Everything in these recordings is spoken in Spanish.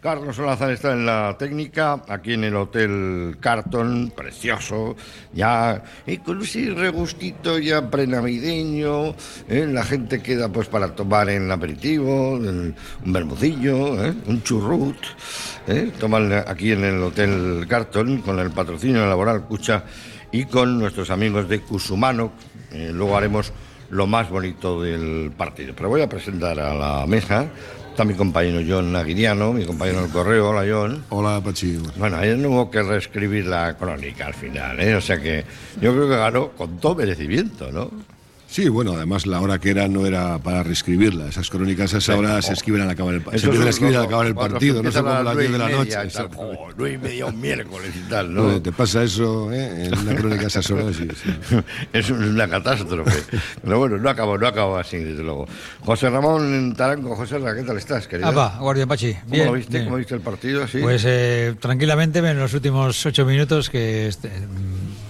Carlos Solazar está en la técnica, aquí en el Hotel Carton, precioso, ya y con ese regustito ya prenavideño, ¿eh? la gente queda pues para tomar en aperitivo, un bermucillo, ¿eh? un churrut, ¿eh? aquí en el Hotel Carton con el patrocinio laboral Cucha y con nuestros amigos de Cusumano, luego haremos lo más bonito del partido. Pero voy a presentar a la mesa Está mi compañero John Aguiriano, mi compañero del correo. Hola, John. Hola, Pachi. Bueno, ayer no hubo que reescribir la crónica al final, ¿eh? O sea que yo creo que ganó con todo merecimiento, ¿no? Sí, bueno, además la hora que era no era para reescribirla. Esas crónicas a esa hora se escriben al acabar el, se escribir al acabar el partido, no sé cómo las 10 de la noche. Oh, nueve y media un miércoles y tal, ¿no? te pasa eso ¿eh? en una crónica a esas horas. Sí, Es una catástrofe. Pero bueno, no acabó, no acabó así, desde luego. José Ramón Taranco, José Ramón, ¿qué tal estás, querido? Ah, va, Guardia Pachi. Bien, ¿Cómo, lo viste, ¿Cómo viste el partido? ¿Sí? Pues eh, tranquilamente en los últimos ocho minutos que... Este,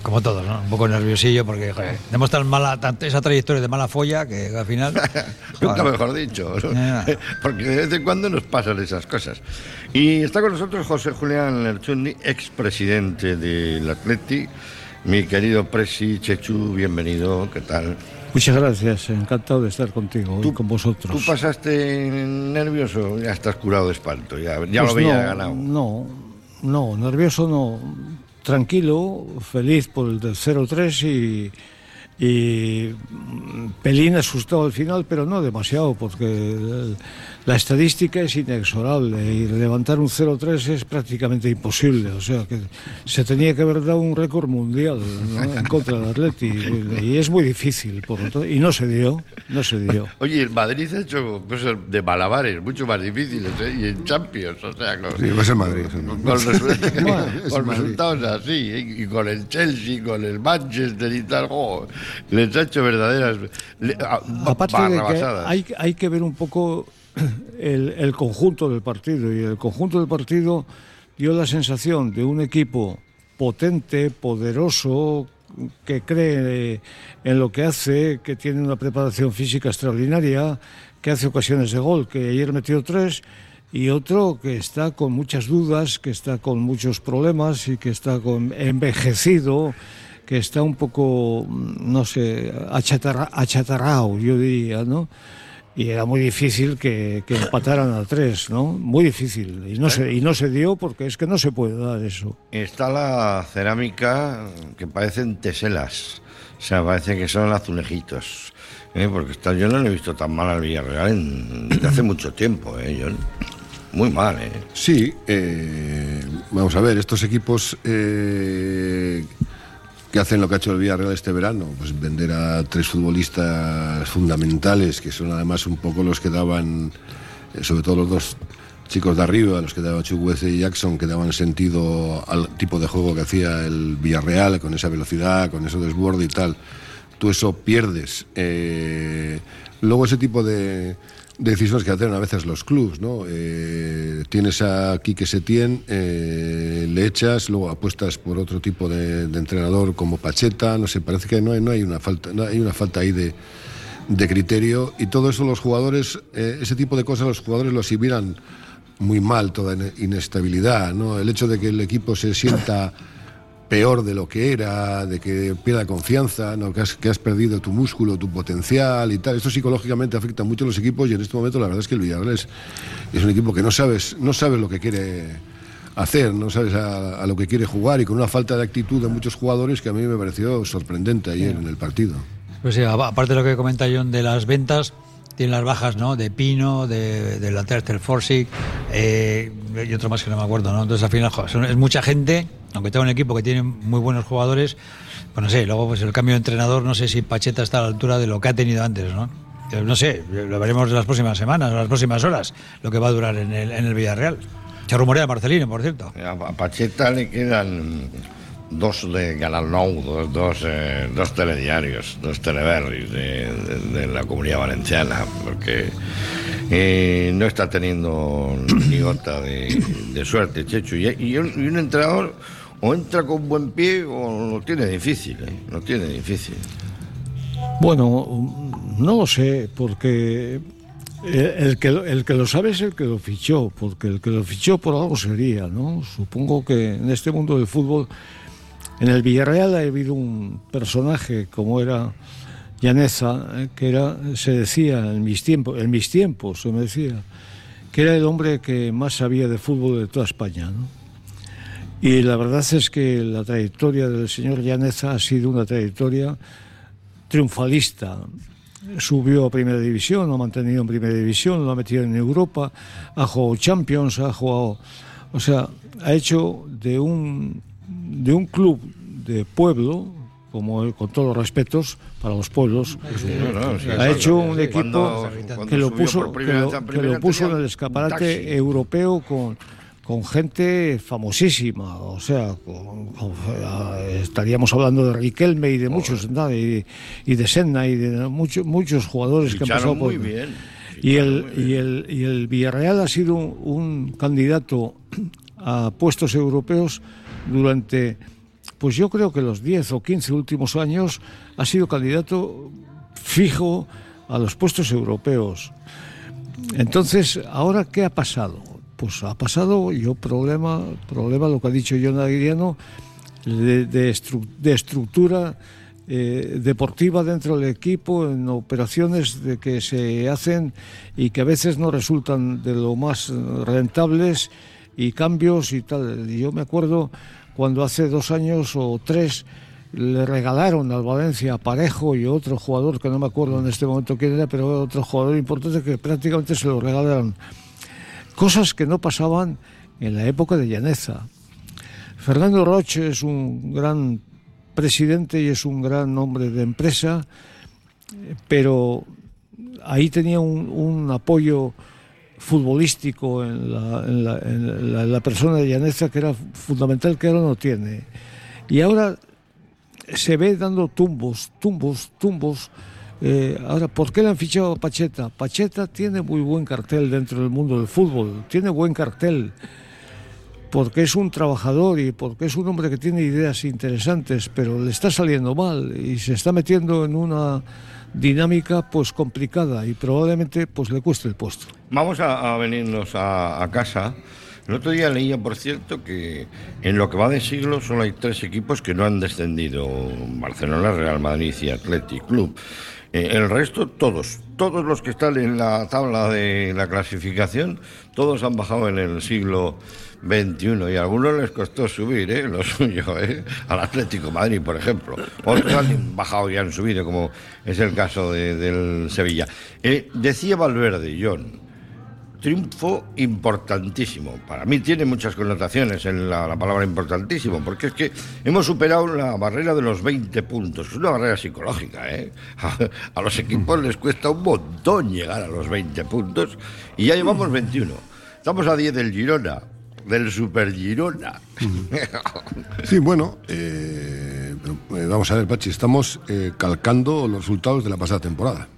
como todos, ¿no? Un poco nerviosillo porque joder, tenemos tan mala, esa trayectoria de mala folla que al final. Nunca mejor dicho. porque de vez en cuando nos pasan esas cosas. Y está con nosotros José Julián Lerchundi, expresidente del Atleti. Mi querido Presi Chechu, bienvenido, ¿qué tal? Muchas gracias, encantado de estar contigo y con vosotros. ¿Tú pasaste nervioso? Ya estás curado de espanto, ya, ya lo pues había ganado. No, no, nervioso no tranquilo, feliz por el del 0-3 y y pelín asustado al final, pero no demasiado, porque la estadística es inexorable y levantar un 0-3 es prácticamente imposible. O sea que se tenía que haber dado un récord mundial en contra del Atleti y, es muy difícil, por lo y no se dio, no se dio. Oye, el Madrid ha hecho cosas de malabares mucho más difíciles ¿eh? y en Champions, o sea, con, sí, va a ser Madrid. Con, resultados así, ¿eh? y con el Chelsea, con el Manchester y tal, oh, les ha hecho verdaderas. Aparte de que hay, hay que ver un poco el, el, conjunto del partido, y el conjunto del partido dio la sensación de un equipo potente, poderoso, que cree en lo que hace, que tiene una preparación física extraordinaria, que hace ocasiones de gol, que ayer metió tres, y otro que está con muchas dudas, que está con muchos problemas y que está con envejecido que está un poco, no sé, achatarrado, yo diría, ¿no? Y era muy difícil que, empataran a tres, ¿no? Muy difícil. Y no, se, y no se dio porque es que no se puede dar eso. Está la cerámica que parecen teselas. O sea, parece que son azulejitos. ¿eh? Porque está, yo no lo he visto tan mal al Villarreal desde hace mucho tiempo, ¿eh? Yo, muy mal, ¿eh? Sí, eh, vamos a ver, estos equipos eh, que hacen lo que ha hecho el Villarreal este verano, pues vender a tres futbolistas fundamentales, que son además un poco los que daban, eh, sobre todo los dos chicos de arriba, los que daban Chuguece y Jackson, que daban sentido al tipo de juego que hacía el Villarreal, con esa velocidad, con ese desborde y tal. Tú eso pierdes. Eh, luego ese tipo de, decisiones que hacen a veces los clubs, ¿no? Eh, tienes a Quique Setién, eh, le echas, luego apuestas por otro tipo de, entrenador como Pacheta, no sé, parece que no hay, no hay una falta, no hay una falta ahí de, de criterio y todo eso los jugadores, eh, ese tipo de cosas los jugadores lo asimilan muy mal, toda inestabilidad, ¿no? El hecho de que el equipo se sienta peor de lo que era, de que pierda confianza, ¿no? que, has, que has perdido tu músculo, tu potencial y tal. Esto psicológicamente afecta mucho a los equipos y en este momento la verdad es que el Villarreal es, un equipo que no sabes, no sabes lo que quiere hacer, no sabes a, lo que quiere jugar y con una falta de actitud de muchos jugadores que a mí me pareció sorprendente ayer en el partido. Pues sí, aparte de lo que comenta John de las ventas, tiene las bajas, ¿no? De Pino, de, de la Tercer Forsic eh, y otro más que no me acuerdo, ¿no? Entonces al final es mucha gente aunque tenga un equipo que tiene muy buenos jugadores, pues no sé, luego pues el cambio de entrenador, no sé si Pacheta está a la altura de lo que ha tenido antes, ¿no? Eh, no sé, lo veremos las próximas semanas, las próximas horas, lo que va a durar en el, en el Villarreal. Se rumorea Marcelino, por cierto. A Pacheta le quedan dos de Canal dos, dos, eh, dos telediarios, dos teleberries de, la comunidad valenciana, porque eh, no está teniendo ni gota de, suerte, Checho. Y, y, un, entrenador o entra con buen pie o lo tiene difícil, ¿eh? tiene difícil. Bueno, no lo sé, porque el que, el que lo sabe es el que lo fichó, porque el que lo fichó por algo sería, ¿no? Supongo que en este mundo del fútbol, en el Villarreal ha habido un personaje como era Llaneza, eh, que era, se decía en mis tiempos, en mis tiempos se me decía, que era el hombre que más sabía de fútbol de toda España, ¿no? Y la verdad es que la trayectoria del señor Llaneza ha sido una trayectoria triunfalista, subió a Primera División, lo ha mantenido en Primera División, lo ha metido en Europa, ha jugado Champions, ha jugado, o sea, ha hecho de un de un club de pueblo, como con todos los respetos para los pueblos, ha hecho un equipo que lo puso que lo puso en el escaparate europeo con con gente famosísima, o sea, estaríamos hablando de Riquelme y de muchos, y, de Senna y de muchos muchos jugadores que han pasado por... Muy bien. Y el, y, el, y el Villarreal ha sido un, candidato a puestos europeos durante, pues yo creo que los 10 o 15 últimos años ha sido candidato fijo a los puestos europeos. Entonces, ¿ahora qué ha pasado? Pues ha pasado, yo problema, problema lo que ha dicho John Aguiriano, de, de, estructura eh, deportiva dentro del equipo, en operaciones de que se hacen y que a veces no resultan de lo más rentables y cambios y tal. Yo me acuerdo cuando hace dos años o tres le regalaron al Valencia Parejo y otro jugador que no me acuerdo en este momento quién era, pero otro jugador importante que prácticamente se lo regalaron cosas que no pasaban en la época de Llaneza. Fernando Roche es un gran presidente y es un gran hombre de empresa, pero ahí tenía un, apoyo futbolístico en la, persona de Llaneza que era fundamental, que ahora no tiene. Y ahora se ve dando tumbos, tumbos, tumbos eh, ahora, ¿por qué le han fichado a Pacheta? Pacheta tiene muy buen cartel dentro del mundo del fútbol, tiene buen cartel, porque es un trabajador y porque es un hombre que tiene ideas interesantes, pero le está saliendo mal y se está metiendo en una dinámica pues complicada y probablemente pues le cueste el puesto. Vamos a, venirnos a, casa. El otro día leía, por cierto, que en lo que va de siglo solo hay tres equipos que no han descendido: Barcelona, Real Madrid y Athletic Club. Eh, el resto, todos, todos los que están en la tabla de la clasificación, todos han bajado en el siglo XXI y a algunos les costó subir, ¿eh? lo suyo, ¿eh? al Atlético Madrid, por ejemplo. Otros han bajado y han subido, como es el caso del Sevilla. Eh, decía Valverde, John, triunfo importantísimo. Para mí tiene muchas connotaciones en la, palabra importantísimo, porque es que hemos superado la barrera de los 20 puntos. Es una barrera psicológica, ¿eh? A, los equipos les cuesta un montón llegar a los 20 puntos y ya llevamos 21. Estamos a 10 del Girona, del Super Girona. Sí, bueno, eh, eh, vamos a ver, Pachi, estamos eh, calcando los resultados de la pasada temporada.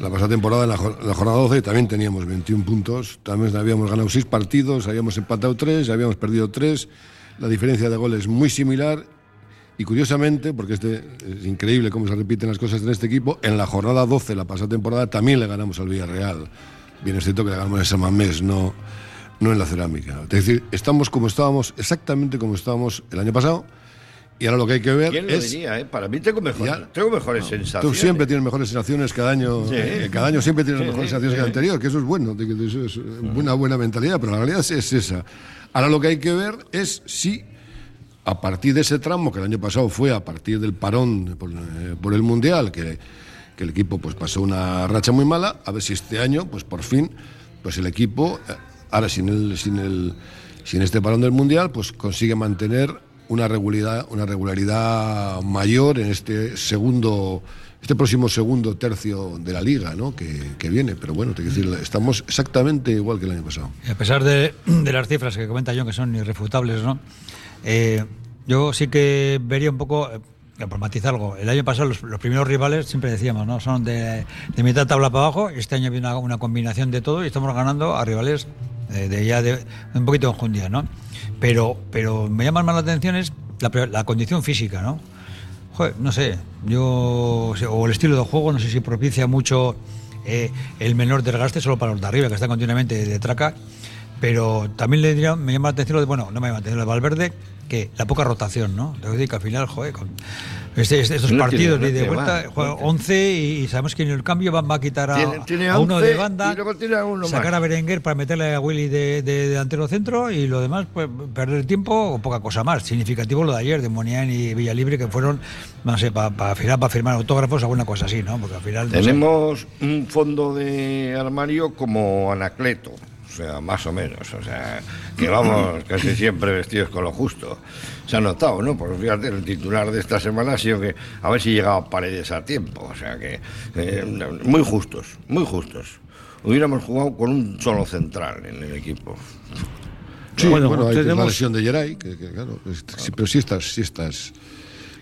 La pasada temporada, en la, jornada 12, también teníamos 21 puntos. También habíamos ganado 6 partidos, habíamos empatado 3, habíamos perdido 3. La diferencia de goles es muy similar. Y curiosamente, porque este, es increíble cómo se repiten las cosas en este equipo, en la jornada 12, la pasada temporada, también le ganamos al Villarreal. Bien es cierto que le ganamos en San Mamés, no, no en la cerámica. Es decir, estamos como estábamos, exactamente como estábamos el año pasado y ahora lo que hay que ver ¿Quién lo diría, eh? Para mí tengo, mejor, tengo mejores sensaciones. Tú siempre tienes mejores sensaciones cada año. Eh, cada año siempre tienes mejores sensaciones que el anterior, que eso es bueno, eso es una buena mentalidad, pero la realidad es, esa. Ahora lo que hay que ver es si a partir de ese tramo, que el año pasado fue a partir del parón por, eh, el Mundial, que, que, el equipo pues pasó una racha muy mala, a ver si este año, pues por fin, pues el equipo, eh, ahora sin, el, sin, el, sin este parón del Mundial, pues consigue mantener una regularidad, una regularidad mayor en este segundo este próximo segundo tercio de la liga ¿no? que, viene. Pero bueno, te quiero decir, estamos exactamente igual que el año pasado. A pesar de, las cifras que comenta John, que son irrefutables, ¿no? Eh, yo sí que vería un poco, eh, por matizar algo, el año pasado los, primeros rivales, siempre decíamos, ¿no? son de, de mitad tabla para abajo, este año viene una, una combinación de todo y estamos ganando a rivales eh, de, ya de, un poquito enjundia, ¿no? Pero, pero me llama más la atención es la, condición física, ¿no? no sé, yo. O el estilo de juego, no sé si propicia mucho eh, el menor desgaste solo para los de arriba, que están continuamente de traca. Pero también le diría, me llama la atención lo de, bueno, no me llama la atención lo de Valverde, que la poca rotación, ¿no? Que decir que al final, joder, con este, este, estos partidos de vuelta, juega 11 y sabemos que en el cambio va, a quitar a, uno de banda, sacar a Berenguer para meterle a Willy de, delantero centro y lo demás, pues perder tiempo o poca cosa más. Significativo lo de ayer de Monián y Villalibre que fueron, no sé, para pa, para firmar autógrafos, alguna cosa así, ¿no? Porque al final. Tenemos un fondo de armario como Anacleto o sea, más o menos, o sea, que vamos casi siempre vestidos con lo justo. Se ha notado, ¿no? Pues fíjate, el titular de esta semana ha sido que a ver si llegaba Paredes a tiempo, o sea que eh, muy justos, muy justos. Hubiéramos jugado con un solo central en el equipo. Sí, bueno, hay tenemos... la lesión de Geray, que, claro, pero si estás, si estás,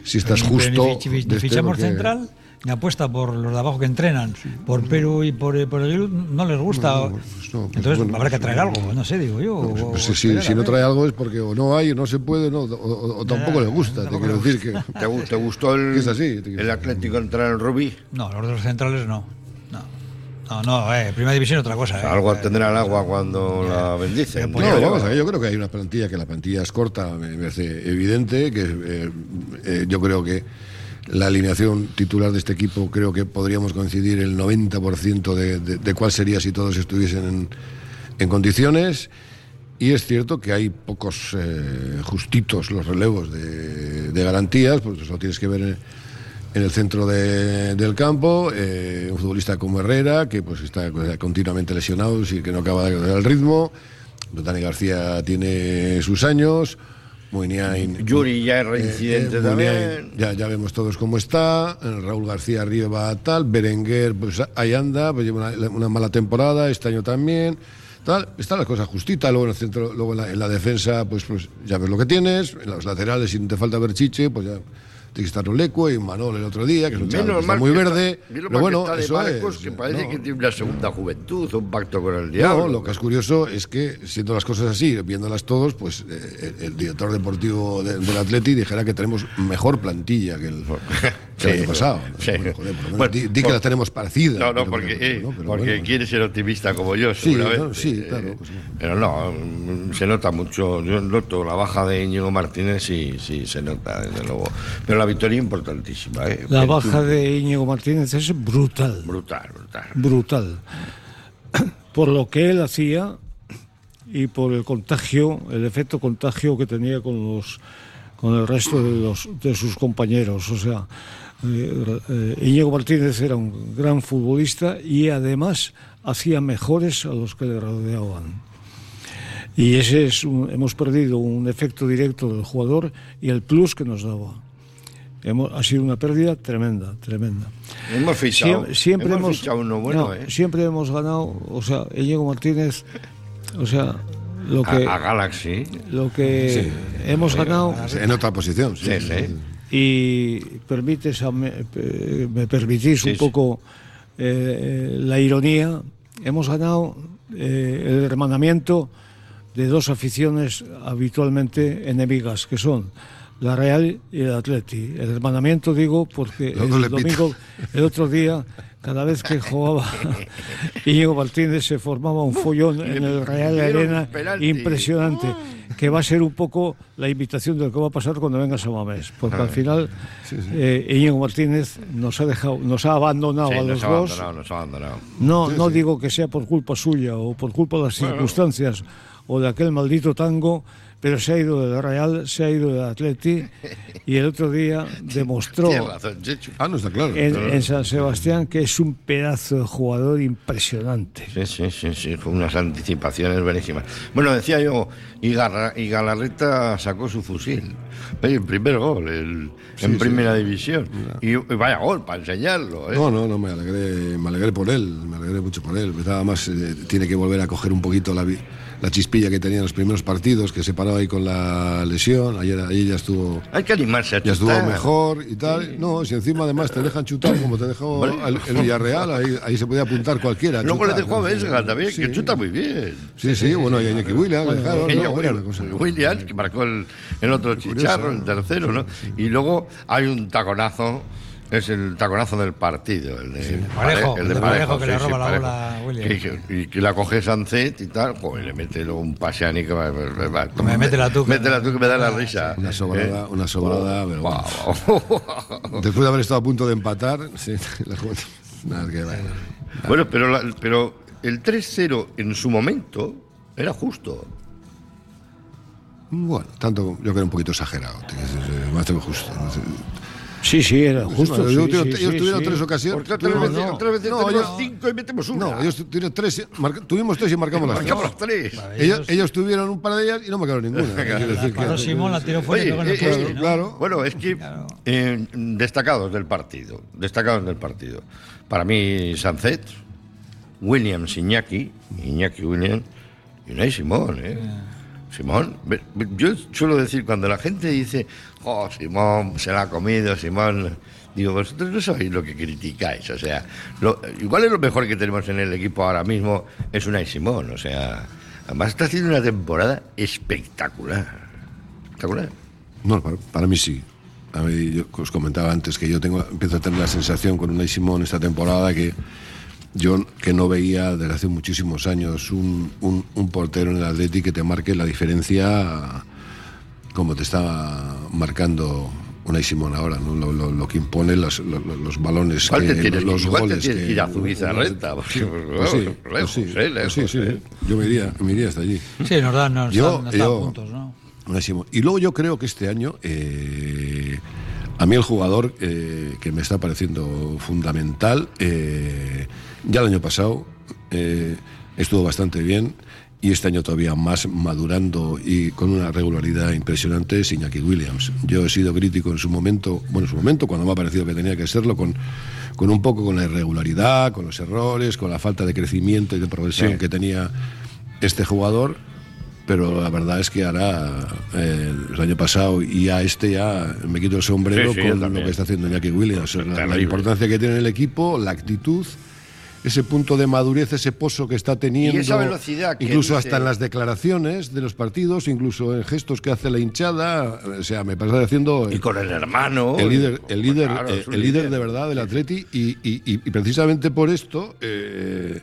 si estás justo. ¿Fichamos central? Me apuesta por los de abajo que entrenan, por Perú y por, por el no les gusta. Pues Entonces habrá que traer algo, no sé, digo yo. Pues, pues si, no trae algo es porque o no hay, o no se puede, no, o, tampoco les gusta. te quiero decir que. ¿Te, gustó el, el Atlético entrar en Rubí? No, los dos centrales no. No, no, eh, primera división otra cosa. Eh. Algo tendrá el agua cuando la bendice. No, vamos a ver, yo creo que hay una plantilla que la plantilla es corta, me parece evidente, que eh, eh, yo creo que la alineación titular de este equipo creo que podríamos coincidir el 90% de, cuál sería si todos estuviesen en, condiciones. Y es cierto que hay pocos eh, justitos los relevos de, garantías, pues eso tienes que ver en, el centro del campo, eh, un futbolista como Herrera, que pues está continuamente lesionado y que no acaba de dar el ritmo. Dani García tiene sus años. Muniain. Yuri ya es eh, reincidente eh, también. Ya, ya vemos todos cómo está. Raúl García arriba tal. Berenguer, pues ahí anda, pues lleva una, mala temporada, este año también. Tal, están las cosas justitas, luego en el centro, luego en la, defensa, pues, pues ya ves lo que tienes, en los laterales, si no te falta ver chiche, pues ya tiene que estar Oleco y Manol el otro día, que es un chaval que está muy verde. pero bueno, eso es. que parece que tiene una segunda juventud, un pacto con el diablo. No, lo que es curioso es que, siendo las cosas así, viéndolas todos, pues eh, el, director deportivo del Atleti dijera que tenemos mejor plantilla que el, el año pasado. Sí. Bueno, di, que las tenemos parecidas. No, no, porque, porque quiere ser optimista como yo, seguramente. Sí, claro. Pues, pero no, se nota mucho. Yo noto la baja de Íñigo Martínez, y sí, se nota, desde luego. Pero la victoria importantísima. ¿eh? La baja de Íñigo Martínez es brutal. Brutal, brutal. Brutal. Por lo que él hacía y por el contagio, el efecto contagio que tenía con los con el resto de, los, de sus compañeros. O sea, eh, eh, Íñigo Martínez era un gran futbolista y además hacía mejores a los que le rodeaban. Y ese es hemos perdido un efecto directo del jugador y el plus que nos daba ha sido una pérdida tremenda, tremenda. Hemos fichado, siempre, hemos, uno bueno, ¿eh? Siempre hemos ganado, o sea, Diego Martínez, o sea, lo que... A, Galaxy. Lo que hemos ganado... En otra posición, sí. sí, Y permites, me, me permitís un poco eh, la ironía, hemos ganado eh, el hermanamiento de dos aficiones habitualmente enemigas, que son la Real y el Atleti. El hermanamiento digo porque el domingo, el otro día, cada vez que jugaba Íñigo Martínez se formaba un follón en el Real Arena. impresionante, que va a ser un poco la invitación de lo que va a pasar cuando venga Samamés, porque al final eh, Íñigo Martínez nos ha dejado, nos ha abandonado a los dos. No, no digo que sea por culpa suya o por culpa de las circunstancias o de aquel maldito tango pero se ha ido del Real, se ha ido del Atleti y el otro día demostró ah, no está claro, en, San Sebastián que es un pedazo de jugador impresionante. Sí, sí, sí, sí, fue unas anticipaciones buenísimas. Bueno, decía yo, y, Galarreta sacó su fusil, el primer gol en primera división. Y, vaya gol para enseñarlo. ¿eh? No, no, no, me alegré, me alegré por él, me alegré mucho por él. Nada más eh, tiene que volver a coger un poquito la la chispilla que tenía en los primeros partidos, que se paró ahí con la lesión. Ayer, ahí ya estuvo. Hay que animarse a Ya estuvo mejor y tal. No, si encima además te dejan chutar, como te dejó el, Villarreal, ahí, se podía apuntar cualquiera. Luego le dejó a Vesga también, que chuta muy bien. Sí, sí, bueno, y a Iñaki Williams, Williams, que marcó el, el otro chicharro, el tercero, ¿no? Y luego hay un taconazo es el taconazo del partido, el de, el Parejo, el de Parejo, que le roba la bola a William. Y que, la coge Sancet y tal, pues le mete luego un paseani que va, va, me mete la tuca. Mete la tuca que me da la risa. Una sobrada, eh. una sobrada, pero wow. Después de haber estado a punto de empatar, sí, nada que bueno. Bueno, pero, pero el 3-0 en su momento era justo. Bueno, tanto yo creo un poquito exagerado, más justo. Sí, sí, era justo. ellos tuvieron tres ocasiones. Porque vez, no, otra vez no, tenemos ellos, cinco y metemos una. No, ellos tuvieron tres, tuvimos tres y marcamos las marcamos tres. ellos, ellos, tuvieron un par de ellas y no marcaron ninguna. claro, Simón la tiró fuera Oye, eh, claro. Bueno, es que eh, destacados del partido, destacados del partido. Para mí, Sancet, Williams, Iñaki, Iñaki Williams y Unai Simón, ¿eh? Simón, yo suelo decir, cuando la gente dice, oh, Simón se la ha comido, Simón, digo, vosotros no sabéis lo que criticáis, o sea, igual es lo mejor que tenemos en el equipo ahora mismo, es una Simón, o sea, además está haciendo una temporada espectacular. Espectacular. No, para, mí sí. A mí, yo os comentaba antes que yo tengo, empiezo a tener la sensación con una Simón esta temporada que yo que no veía desde hace muchísimos años un, un, portero en el Atlético que te marque la diferencia como te está marcando una Simón ahora, ¿no? lo, que impone los, los, balones, que, tienes, los, goles. que, ir a Zubizarreta, sí, sí, sí, yo me iría, me iría hasta allí. Sí, nos dan, nos yo, puntos, ¿no? Y luego yo creo que este año, eh, a mí el jugador eh, que me está pareciendo fundamental, eh, ya el año pasado eh, estuvo bastante bien y este año todavía más madurando y con una regularidad impresionante es Iñaki Williams. Yo he sido crítico en su momento, bueno, en su momento cuando me ha parecido que tenía que serlo, con, con un poco con la irregularidad, con los errores, con la falta de crecimiento y de progresión que tenía este jugador pero la verdad es que ahora, eh, el año pasado y a este ya me quito el sombrero con lo que está haciendo Iñaki Williams. la, importancia que tiene el equipo, la actitud ese punto de madurez, ese pozo que está teniendo. esa velocidad Incluso hasta en las declaraciones de los partidos, incluso en gestos que hace la hinchada. O sea, me pasa haciendo. Y con el hermano. El líder, el líder, eh, el líder de verdad del Atleti. Y, y, precisamente por esto. Eh,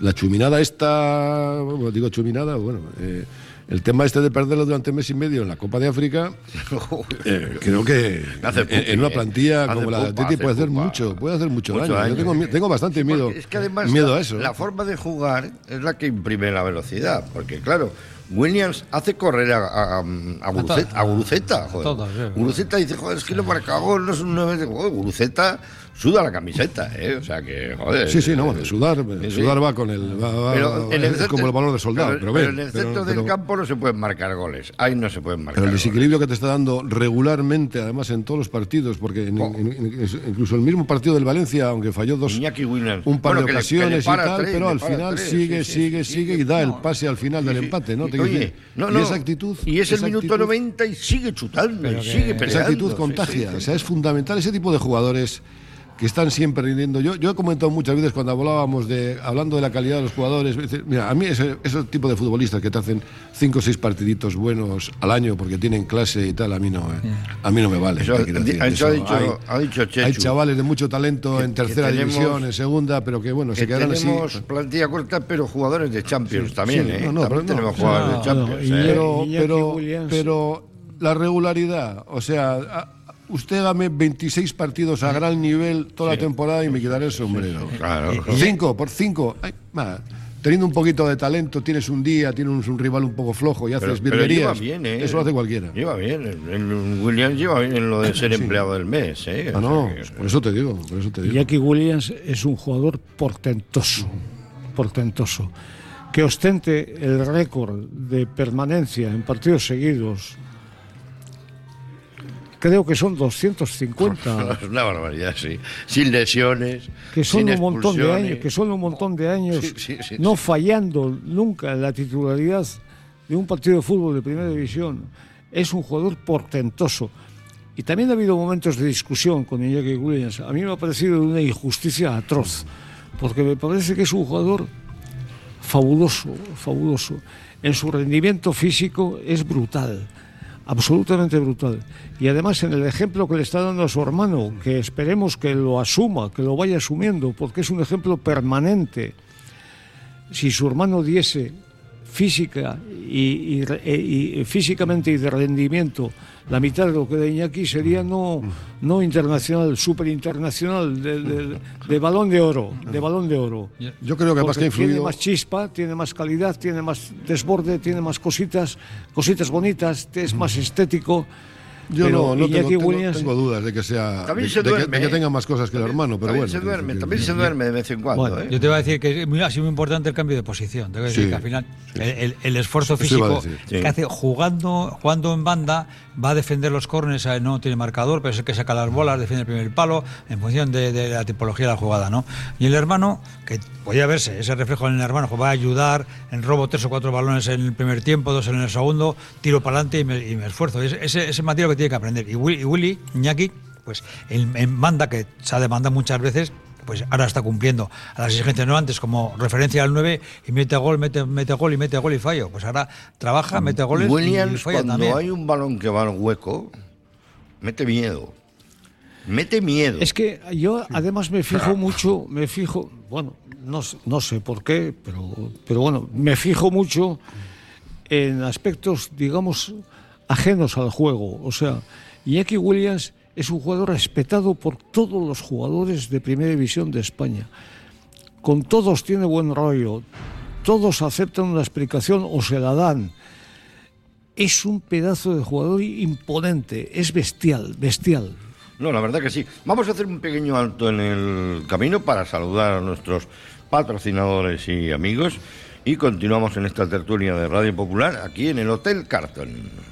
la chuminada esta, bueno, digo chuminada, bueno, eh, el tema este de perderlo durante mes y medio en la Copa de África, eh, creo que en, una plantilla como la de Atleti puede hacer mucho, puede hacer mucho, daño. Yo tengo, bastante miedo, es que además miedo a eso. La forma de jugar es la que imprime la velocidad, porque claro, Williams hace correr a, a, a, Guruceta, a Guruceta, joder. Guruceta dice, joder, es que lo marca gol, no es un 9 Guruceta suda la camiseta, ¿eh? O sea que, joder. Sí, sí, no, sudar, sudar va con el. es como el valor de soldado. Pero, en el centro del campo no se pueden marcar goles. Ahí no se pueden marcar. Pero el desequilibrio que te está dando regularmente, además en todos los partidos, porque oh. incluso el mismo partido del Valencia, aunque falló dos. Un par de ocasiones y tal, pero al final sigue, sigue, sigue y da el pase al final del empate, ¿no? Oye, no, no. Y esa actitud. Y es el minuto 90 y sigue chutando, y sigue peleando. Esa actitud contagia. O sea, es fundamental ese tipo de jugadores que están siempre rindiendo. Yo, yo he comentado muchas veces cuando hablábamos de, hablando de la calidad de los jugadores, mira, a mí ese, ese tipo de futbolistas que te hacen cinco o seis partiditos buenos al año porque tienen clase y tal, a mí no, eh. a mí no me vale. Eso, ha, dicho, ha dicho Chechu. Hay chavales de mucho talento en tercera división, en segunda, pero que bueno, se quedan así. Tenemos plantilla corta, pero jugadores de Champions también, ¿eh? No, también tenemos jugadores de Champions. ¿eh? pero, pero, pero la regularidad, o sea usted dame 26 partidos a gran nivel toda la temporada y me quedaré el sombrero. Claro. Cinco, por cinco. teniendo un poquito de talento, tienes un día, tienes un, rival un poco flojo y haces virguerías. ¿eh? Eso lo hace cualquiera. Lleva bien. El, Williams lleva bien en lo de ser empleado del mes. ¿eh? Ah, no, por eso te digo. Por eso te digo. Jackie Williams es un jugador portentoso. Portentoso. Que ostente el récord de permanencia en partidos seguidos creo que son 250. Es una barbaridad, sí. Sin lesiones. Que son un montón de años, que son un montón de años no fallando nunca en la titularidad de un partido de fútbol de primera división. Es un jugador portentoso. Y también ha habido momentos de discusión con Iñaki Williams. A mí me ha parecido una injusticia atroz, porque me parece que es un jugador fabuloso, fabuloso. En su rendimiento físico es brutal absolutamente brutal. Y además en el ejemplo que le está dando a su hermano, que esperemos que lo asuma, que lo vaya asumiendo, porque es un ejemplo permanente. Si su hermano diese física y, y, físicamente y de rendimiento la mitad de lo que de Iñaki sería no, no internacional, super internacional, de, balón de oro, de balón de oro. Yo creo que más que Tiene más chispa, tiene más calidad, tiene más desborde, tiene más cositas, cositas bonitas, es más estético. Yo no, no tengo, dudas de que sea de, que, tenga más cosas que el hermano, pero también Se duerme, también se duerme de vez en cuando. ¿eh? Yo te voy a decir que ha sido muy importante el cambio de posición. Te voy a decir que al final el, esfuerzo físico que hace jugando, jugando en banda va a defender los corners, eh, no tiene marcador, pero es el que saca las bolas, defiende el primer palo en función de, la tipología de la jugada, ¿no? Y el hermano, que podía verse ese reflejo en el hermano, que va a ayudar en robo tres o cuatro balones en el primer tiempo, dos en el segundo, tiro para adelante y me, esfuerzo. ese, ese material que tiene que aprender. Y Willy, Iñaki, pues en, banda, que se ha demandado muchas veces, pues ahora está cumpliendo a las exigencias no antes como referencia al 9 y mete gol, mete, mete gol y mete gol y fallo. Pues ahora trabaja, mm. mete goles y falla cuando hay un balón que va al hueco, mete miedo. Mete miedo. Es que yo además me fijo mucho, me fijo, bueno, no, no sé por qué, pero, pero bueno, me fijo mucho en aspectos, digamos, ajenos al juego. O sea, Iñaki Williams es un jugador respetado por todos los jugadores de Primera División de España. Con todos tiene buen rollo, todos aceptan una explicación o se la dan. Es un pedazo de jugador imponente, es bestial, bestial. No, la verdad que sí. Vamos a hacer un pequeño alto en el camino para saludar a nuestros patrocinadores y amigos y continuamos en esta tertulia de Radio Popular aquí en el Hotel Carton.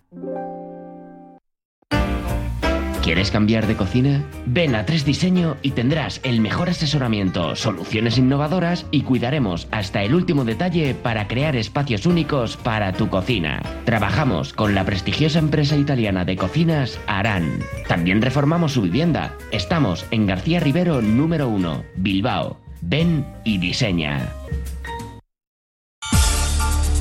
¿Quieres cambiar de cocina? Ven a Tres Diseño y tendrás el mejor asesoramiento, soluciones innovadoras y cuidaremos hasta el último detalle para crear espacios únicos para tu cocina. Trabajamos con la prestigiosa empresa italiana de cocinas Aran. También reformamos su vivienda. Estamos en García Rivero número 1, Bilbao. Ven y diseña.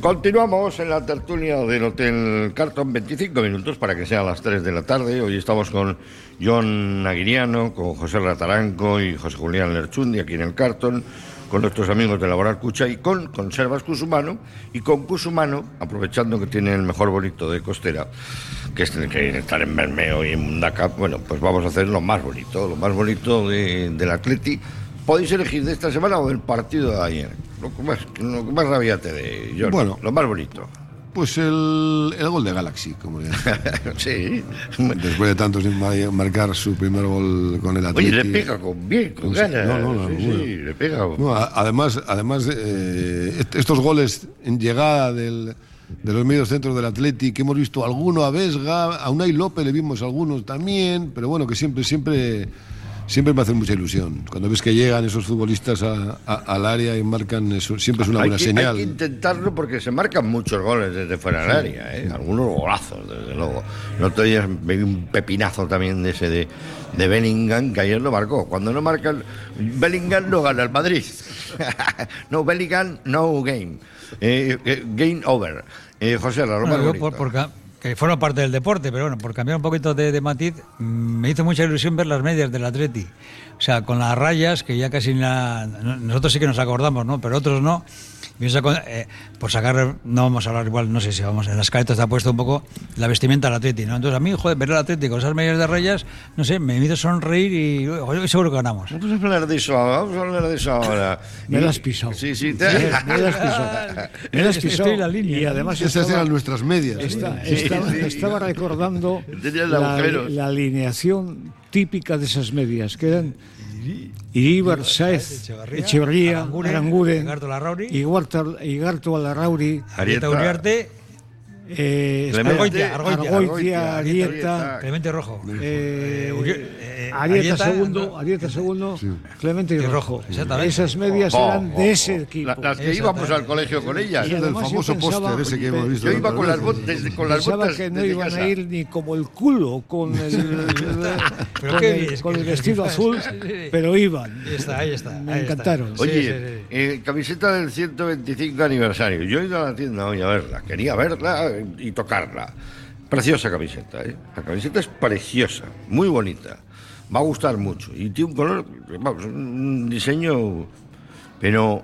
Continuamos en la tertulia del Hotel Carton, 25 minutos para que sean las 3 de la tarde. Hoy estamos con John Aguiriano, con José Rataranco y José Julián Lerchundi aquí en el Carton, con nuestros amigos de Laboral Cucha y con Conservas Cusumano y con Cusumano, aprovechando que tiene el mejor bonito de costera, que es que estar en Bermeo y en Mundaca. Bueno, pues vamos a hacer lo más bonito, lo más bonito de, del Atleti. Podéis elegir de esta semana o del partido de ayer lo que más, lo que más rabia te de Bueno, lo más bonito. Pues el, el gol de Galaxy, como ya. sí. Después de tantos marcar su primer gol con el Atlético. Oye, le pega con bien, con ganas. No, no, no. Sí, le pega. además, además eh, estos goles en llegada del, de los medios centros del Atlético, que hemos visto alguno a Vesga, a Unai López le vimos algunos también, pero bueno, que siempre, siempre siempre me hace mucha ilusión. Cuando ves que llegan esos futbolistas al área y marcan, eso siempre es una buena señal. Hay que intentarlo porque se marcan muchos goles desde fuera del área, ¿eh? algunos golazos, desde luego. No te oyes, un pepinazo también de ese de, de Bellingham, que ayer lo marcó. Cuando no marcan, Bellingham no gana el Madrid. no, Bellingham, no game. Eh, eh, game over. José, la bueno, por, que forma parte del deporte, pero bueno, por cambiar un poquito de, matiz, mm, me hizo mucha ilusión ver las medias del Atleti. O sea, con las rayas, que ya casi la, nosotros sí que nos acordamos, ¿no? Pero otros no. Eh, por sacar, no vamos a hablar igual, no sé si vamos, en las escaleta está puesto un poco la vestimenta del Atleti, ¿no? Entonces a mí, joder, ver el Atleti con esas medias de rayas, no sé, me hizo sonreír y seguro que ganamos. Vamos a hablar de eso, vamos a hablar de eso ahora. me las pisado. Sí, sí, te... me, las pisado. Me las pisado. la línea. Y además esas eran nuestras medias. Estaba, recordando la, la alineación típica de esas medias, que eran Iríbar, Saez, Echeverría, Aranguren, y Garto Alarrauri, Arieta Uriarte, eh, Argoitia, Argoitia, Arieta, Clemente Rojo, eh, eh, Arieta, segundo, Arieta segundo, Clemente y Rojo. Esas medias oh, eran de ese equipo. las que íbamos al colegio con ellas. Y el famoso póster ese que hemos visto. Yo iba con las botas, con las botas que no iban a ir ni como el culo con el, con el vestido azul, pero iban. Ahí está, ahí está. Me encantaron. Oye, camiseta del 125 aniversario. Yo he ido a la tienda hoy a verla. Quería verla y tocarla. Preciosa camiseta, ¿eh? La camiseta es preciosa, muy bonita. Va a gustar mucho. Y tiene un color, vamos, un diseño. Pero,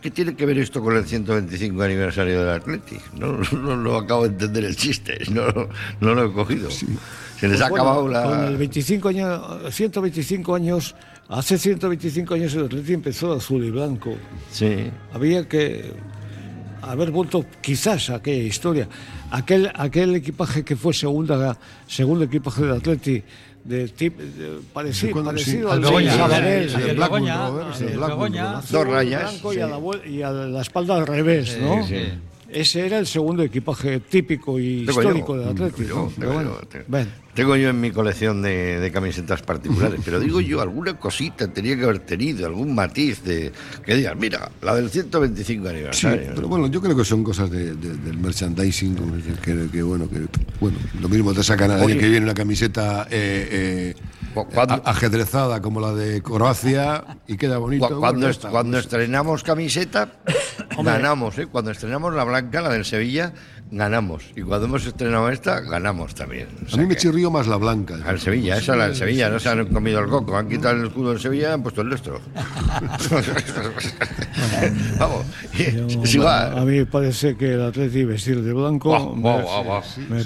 ¿qué tiene que ver esto con el 125 aniversario del Athletic? No, no, lo acabo de entender el chiste, no, no lo he cogido. Se les ha pues acabado la. Con el 25 años, 125 años, hace 125 años el Athletic empezó azul y blanco. Sí. Había que haber vuelto quizás a aquella historia. Aquel, aquel equipaje que fue segunda, segundo equipaje del Atleti, de, tip, parecido, parecido al de Begoña, dos rayas y, a la, y, a la, espalda al revés, ¿no? Sí, ese era el segundo equipaje típico y histórico del Atlético. Tengo yo en mi colección de, camisetas particulares, pero digo yo, alguna cosita tenía que haber tenido, algún matiz de que digas, mira, la del 125 aniversario. pero bueno, yo creo que son cosas del merchandising, que, bueno, que bueno, lo mismo te sacan a alguien que viene una camiseta eh, eh, ajedrezada como la de Croacia y queda bonito. Cuando, cuando estrenamos camiseta, ganamos, ¿eh? Cuando estrenamos la blanca, la del Sevilla, ganamos. Y cuando hemos estrenado esta, ganamos también. a mí me chirrió más la blanca. Al Sevilla, esa la del Sevilla, no se han comido el coco, han quitado el escudo del Sevilla y han puesto el nuestro. Vamos, A mí me parece que el Atleti vestir de blanco me,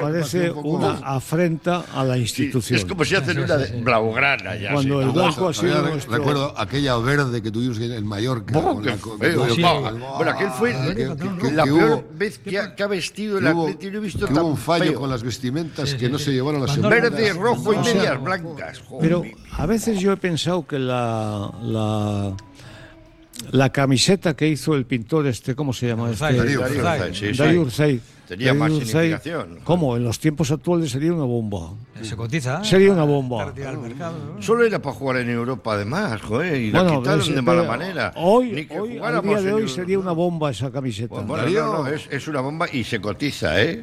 parece una afrenta a la institución. Es, como si hacen una de blaugrana ya. Cuando el blanco ha sido Recuerdo aquella verde que tuvimos en el Mallorca. Bueno, aquel fue la peor vez que ha, vestido el Atleti. No he visto hubo un fallo con las vestimentas que no se llevaron a las Verde, rojo y medias blancas. Pero a veces yo he pensado que la, la la camiseta que hizo el pintor este, ¿cómo se llama? Este? Darío Tenía más significación. ¿Cómo? En los tiempos actuales sería una bomba. Se cotiza. Sería una bomba. Solo era para jugar en Europa, además, joder, y la quitaron de mala manera. Hoy, hoy al día de hoy sería una bomba esa camiseta. Pues bueno, no, es, es, una bomba y se cotiza, ¿eh?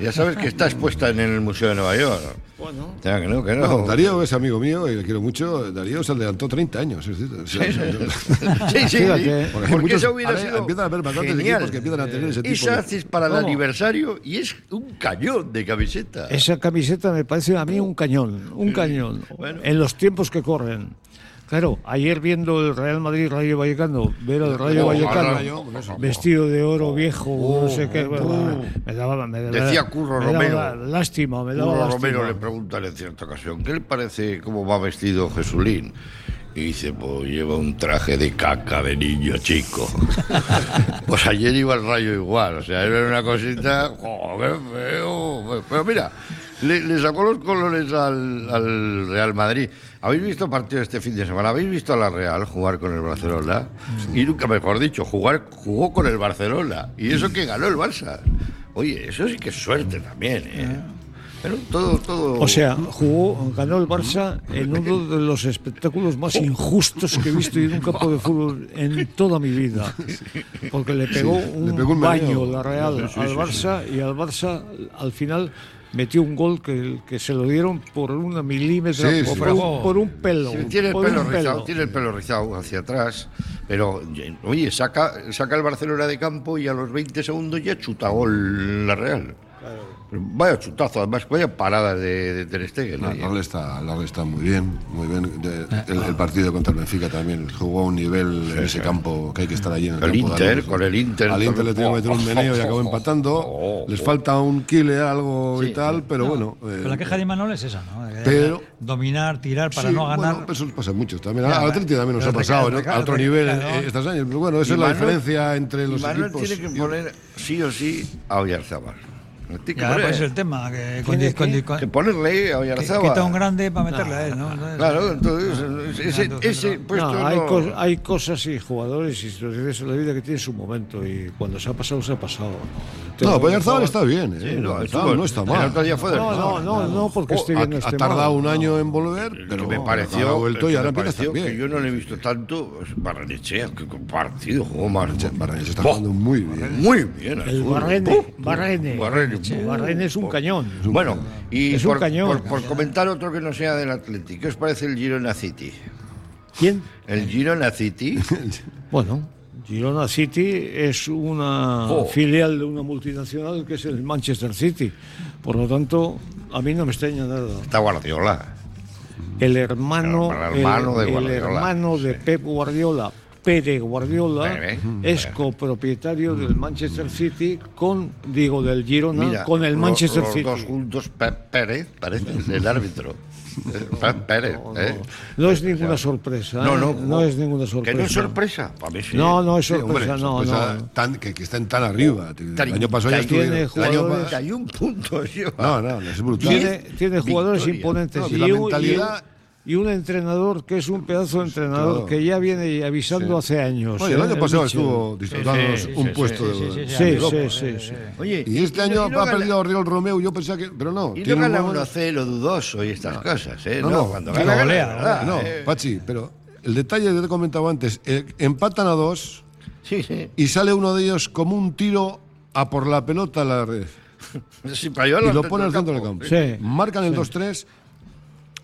ya sabes que está expuesta en el Museo de Nueva York. Bueno. Que no, que no. Darío es amigo mío y le quiero mucho. Darío se adelantó 30 años. Es decir, sí, sí, sí. Porque, Porque eso hubiera sido empiezan a haber bastantes equipos que empiezan a tener ese tipo Esa haces para el aniversario y es un cañón de camiseta. Esa camiseta me parece a mí un cañón, un cañón. En los tiempos que corren. Claro, ayer viendo el Real Madrid Rayo Vallecano, ver al Rayo oh, Vallecano vestido de oro viejo, no sé qué, uh, me daba, me daba, decía Curro Romero, lástima, me daba Curro lástima. Romero le preguntan en cierta ocasión, ¿qué le parece cómo va vestido Jesulín? Y dice, pues lleva un traje de caca de niño chico. pues ayer iba el rayo igual, o sea, era una cosita, joder, feo. Pero mira, le, sacó los colores al, Real Madrid. ¿Habéis visto partido este fin de semana? ¿Habéis visto a la Real jugar con el Barcelona? Y nunca mejor dicho, jugar, jugó con el Barcelona. Y eso que ganó el Barça. Oye, eso sí que es suerte también, ¿eh? Todo, todo... O sea, jugó, ganó el Barça en uno de los espectáculos más injustos que he visto en un campo de fútbol en toda mi vida. Porque le pegó, un, baño la Real al Barça y al Barça al final metió un gol que, que se lo dieron por una milímetro, por, un, pelo. tiene, el pelo rizado, tiene el pelo rizado hacia atrás, pero oye, saca, saca el Barcelona de campo y a los 20 segundos ya chuta gol la Real. Vaya chutazo, además, vaya parada de, de Ter Stegen. La, está, está muy bien, muy bien. el, partido contra el Benfica también jugó a un nivel en ese campo que hay que estar allí en el, el Inter, con el Inter. Al Inter le tengo que meter un meneo y acabó empatando. Oh, Les falta un killer, algo y tal, pero bueno. pero la queja de Manuel es esa, ¿no? Pero, Dominar, tirar para no ganar. Bueno, eso pasa mucho también. A Atlético también nos ha pasado a otro nivel estos años. Pero bueno, esa es la diferencia entre los Manuel equipos. tiene que poner sí o sí a Oyarzabal. Ya, pues es el tema. Que, con, que, con, que ponerle a Oyarzabal. Quita un grande para meterle a él, ¿no? claro, entonces ese, ese puesto no, hay, no... hay, cosas y jugadores y situaciones en la vida que tienen su momento y cuando se ha pasado, se ha pasado. No, Oyarzabal está bien, ¿eh? no, no, está mal. no, no, no, porque esté bien. Ha, ha tardado un año en volver, pero me pareció, vuelto y ahora. Que yo no le he visto tanto Barrenechea, que partido jugó. Barrenechea está jugando muy bien. Muy bien. El Barrene, Barrene. Barrene es un cañón. Bueno, y por, Por, comentar otro que no sea del Atlético, ¿qué os parece el Girona City? ¿Quién? El Girona City. bueno, Girona City es una filial de una multinacional que es el Manchester City. Por lo tanto, a mí no me extraña nada. Está Guardiola. El hermano, el hermano, de, Guardiola. el hermano de Pep Guardiola, Pere Guardiola es copropietario del Manchester City con, digo, del Girona con el Manchester los City. Dos juntos, Pérez, parece el árbitro. Pérez, no, ¿eh? no, es ninguna sorpresa. No, no, no, es ninguna sorpresa. ¿Que no es sorpresa? Para mí sí. No, no es sorpresa, no, sorpresa no. Tan, que, que, estén tan arriba. El año pasado ya estuvieron. Jugadores... Hay un punto. No, no, es brutal. Tiene, tiene jugadores imponentes. y, la mentalidad y un entrenador que es un pedazo de entrenador que ya viene avisando hace años. Oye, el ¿eh? año pasado estuvo disputando un puesto de. Sí, sí, sí. Oye, y este año ha perdido a Riol Romeo, yo pensaba que. Pero no. Y no gana 1-0 dudoso y estas cosas, ¿eh? No, no, cuando gana, golea. No, Pachi, pero el detalle que te he comentado antes: eh, empatan a dos y sale uno de ellos como un tiro a por la pelota a la red. y lo pone al centro del campo. Marcan el 2-3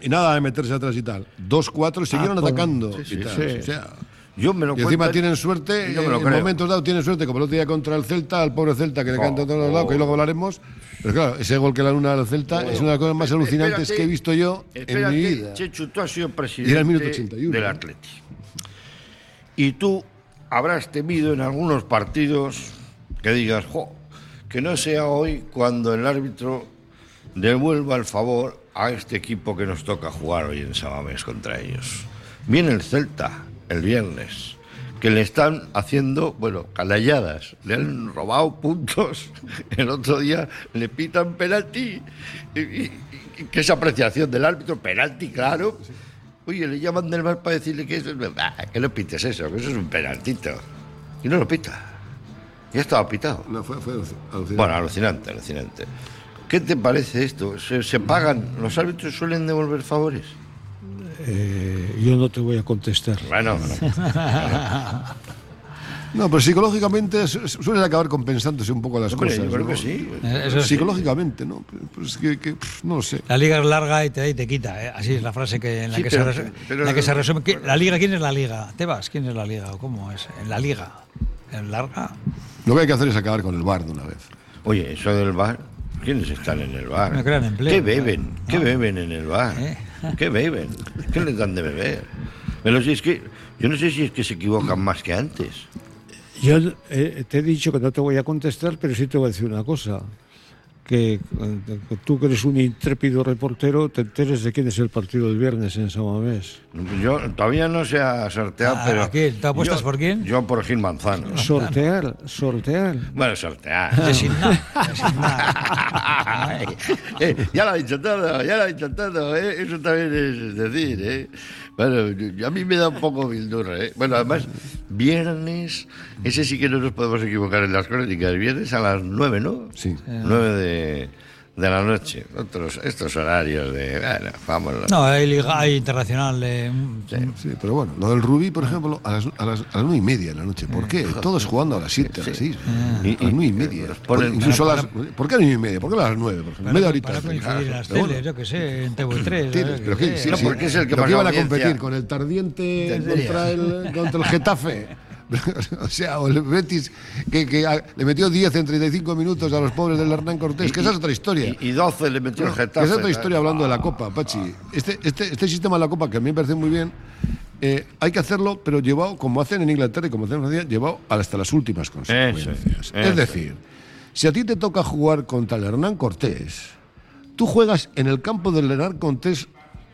y nada de meterse atrás y tal. 2-4 siguieron ah, atacando. y, tal. O sea, yo me lo y encima tienen suerte, en momentos dados tienen suerte, como el otro día contra el Celta, al pobre Celta que le canta a todos los lados, que luego hablaremos. Pero claro, ese gol que la luna al Celta es una de las cosas más alucinantes que he visto yo en mi vida. Chechu, tú has sido presidente del Atleti. Y tú habrás temido en algunos partidos que digas, jo, que no sea hoy cuando el árbitro devuelva el favor a este equipo que nos toca jugar hoy en Samamés contra ellos. Viene el Celta el viernes, que le están haciendo, bueno, calalladas, le han robado puntos. El otro día le pitan penalti, y, que es apreciación del árbitro, penalti, claro. Oye, le llaman del mar para decirle que eso es verdad, que no pites eso, que eso es un penaltito. Y no lo pita. Ya estaba pitado. No, fue, fue alucinante. Bueno, alucinante, alucinante. ¿Qué te parece esto? ¿Se, se pagan? ¿Los árbitros suelen devolver favores? Eh, yo no te voy a contestar. Bueno, No, pero psicológicamente su- suelen acabar compensándose un poco las hombre, cosas. yo creo ¿no? que sí. Psicológicamente, ¿no? Pues que, que, pff, no lo sé. La liga es larga y te da y te quita. ¿eh? Así es la frase que, en la Sí, que, pero- se, pero- la que se resume. ¿Qui- ¿La liga quién es la liga? ¿Tebas? ¿Quién es la liga? ¿O cómo es? ¿En la liga? ¿En larga? Lo que hay que hacer es acabar con el bar de una vez. Oye, eso del bar. ¿Quiénes están en el bar? Empleo, ¿Qué beben? ¿Qué beben en el bar? ¿Eh? ¿Qué beben? ¿Qué les dan de beber? Pero si es que yo no sé si es que se equivocan más que antes. Yo eh, te he dicho que no te voy a contestar, pero sí te voy a decir una cosa. Que, eh, tú que eres un intrépido reportero, te enteres de quién es el partido del viernes en San Mamés. Yo todavía no se ha sorteado, ¿A- pero. a quién? ¿Te apuestas yo- por quién? Yo por Gil Manzano. Sortear, sortear. Bueno, sortear. Designar. designar. Eh, ya lo ha dicho todo, ya lo ha dicho todo, ¿eh? eso también es decir, ¿eh? Bueno, yo- a mí me da un poco bildurra, ¿eh? Bueno, además, viernes, ese sí que no nos podemos equivocar en las crónicas, viernes a las nueve, ¿no? Sí. Nueve de, de la noche, otros, estos horarios de, bueno, vámonos. No, hay liga, hay internacional. eh, Sí, pero bueno, lo del Rubí, por ejemplo, a las, a las, a las nueve y media de la noche. ¿Por qué? Todos jugando a las siete, a las seis. Y- a las nueve y y- media. Por- incluso a para- las, ¿Por qué a las nueve y media? ¿Por qué a las nueve? Por ejemplo? para- media horita. Para coincidir en las bueno, teles, yo que sé, en TV3. tienes, yo pero qué sí, No, sí. porque es el que Pero más iban a competir con el Tardiente contra el, contra el Getafe. o sea, o el Betis que, que a- le metió 10 en 35 minutos a los pobres del Hernán Cortés, que esa es otra historia. Y, y 12 le metió el Que Getafe. esa es otra ¿sabes? historia hablando de la Copa, Pachi. Este, este, este sistema de la Copa, que a mí me parece muy bien, eh, hay que hacerlo, pero llevado, como hacen en Inglaterra y como hacen en Francia, llevado hasta las últimas consecuencias. Eso, es eso. decir, si a ti te toca jugar contra el Hernán Cortés, tú juegas en el campo del Hernán Cortés,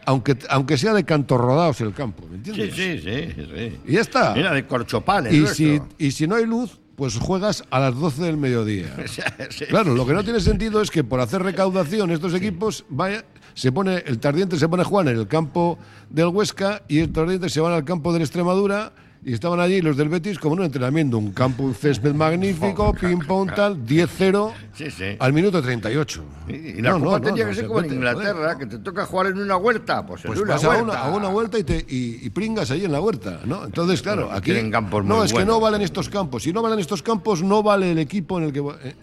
aunque, aunque sea de cantos rodados el campo, ¿me Sí, entiendes? sí, sí, sí. Y ya está. Mira, de corchopán, el y, nuestro. si, y si no hay luz, pues juegas a las 12 del mediodía. Sí. Claro, lo que no tiene sentido es que por hacer recaudación estos equipos vaya, se pone el Tardiente se pone a jugar en el campo del Huesca y el Tardiente se van al campo de la Extremadura y estaban allí los del Betis como en un entrenamiento, un campo, un césped magnífico, ping pong tal, 10-0 Sí, sí. al minuto 38. Y la No, Copa no, tenía no que ser se como en Inglaterra, joder. que te toca jugar en una huerta. Pues, Pues en una vas a huerta. una, a una vuelta y, te, y, y pringas ahí en la huerta, ¿no? Entonces, claro, aquí campos no es que no valen estos campos. Si no valen estos campos, no vale el equipo en el que eh,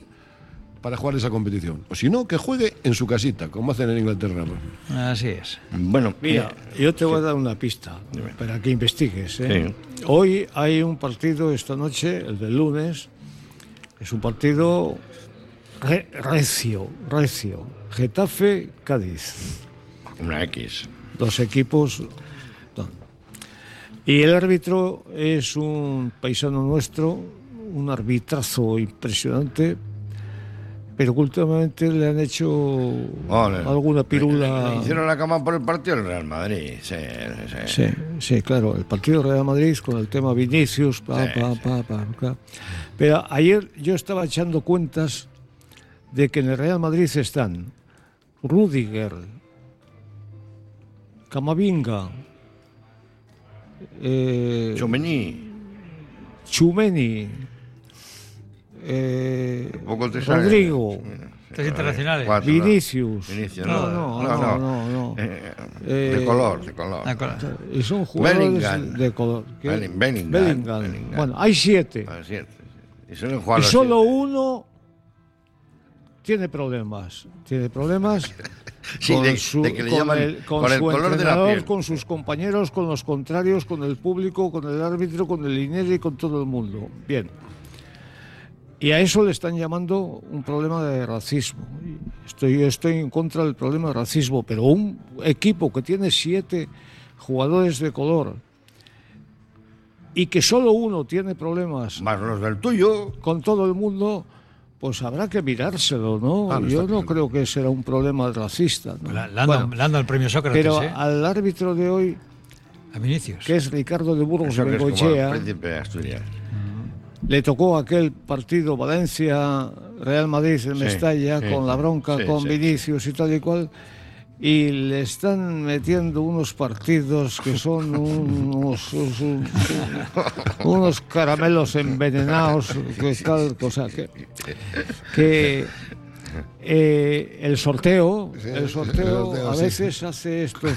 para jugar esa competición. O si no, que juegue en su casita, como hacen en Inglaterra. Así es. Bueno, Mira, yo te voy a dar una pista para que investigues. ¿eh? Sí. Hoy hay un partido esta noche, el del lunes. Es un partido re- recio, recio. Getafe-Cádiz. una X. Dos equipos. Y el árbitro es un paisano nuestro, un arbitrazo impresionante, pero últimamente le han hecho Ole. alguna pirula. hicieron la cama por el partido del Real Madrid. Sí, sí. Sí, sí, claro, el partido Real Madrid con el tema Vinicius, pa, Sí, pa, pa. Pero ayer yo estaba echando cuentas de que en el Real Madrid están Rudiger, Camavinga, eh, Chomení. Chumeni, eh, Poco te sale. Rodrigo, Tres internacionales. Cuatro, ¿no? Vinicius. Vinicius, no, no, no, no, no. Eh, Eh, de color, de color. Y son jugadores Bellingham. de color. Bellingham, Bellingham. Bellingham. Bueno, hay siete. Ah. Y solo siete. uno tiene problemas. Tiene problemas Sí, con, de- su, de que le con llaman el, con por el su color de la entrenador, piel. con sus compañeros, con los contrarios, con el público, con el árbitro, con el dinero y con todo el mundo. Bien. Y a eso le están llamando un problema de racismo. Estoy, yo estoy en contra del problema de racismo, pero un equipo que tiene siete jugadores de color y que solo uno tiene problemas Más los del tuyo. con todo el mundo, pues habrá que mirárselo, ¿no? Yo no creo que será un problema racista. ¿no? Le han, Bueno, dado- el premio Sócrates, pero ¿eh? al árbitro de hoy, A Vinicius. que es Ricardo de Burgos Eso le tocó aquel partido Valencia Real Madrid en Mestalla sí, con la bronca sí, con. Vinicius y tal y cual y le están metiendo unos partidos que son unos, unos, caramelos envenenados, que tal cosa que, que eh, el sorteo, el sorteo a veces hace estos,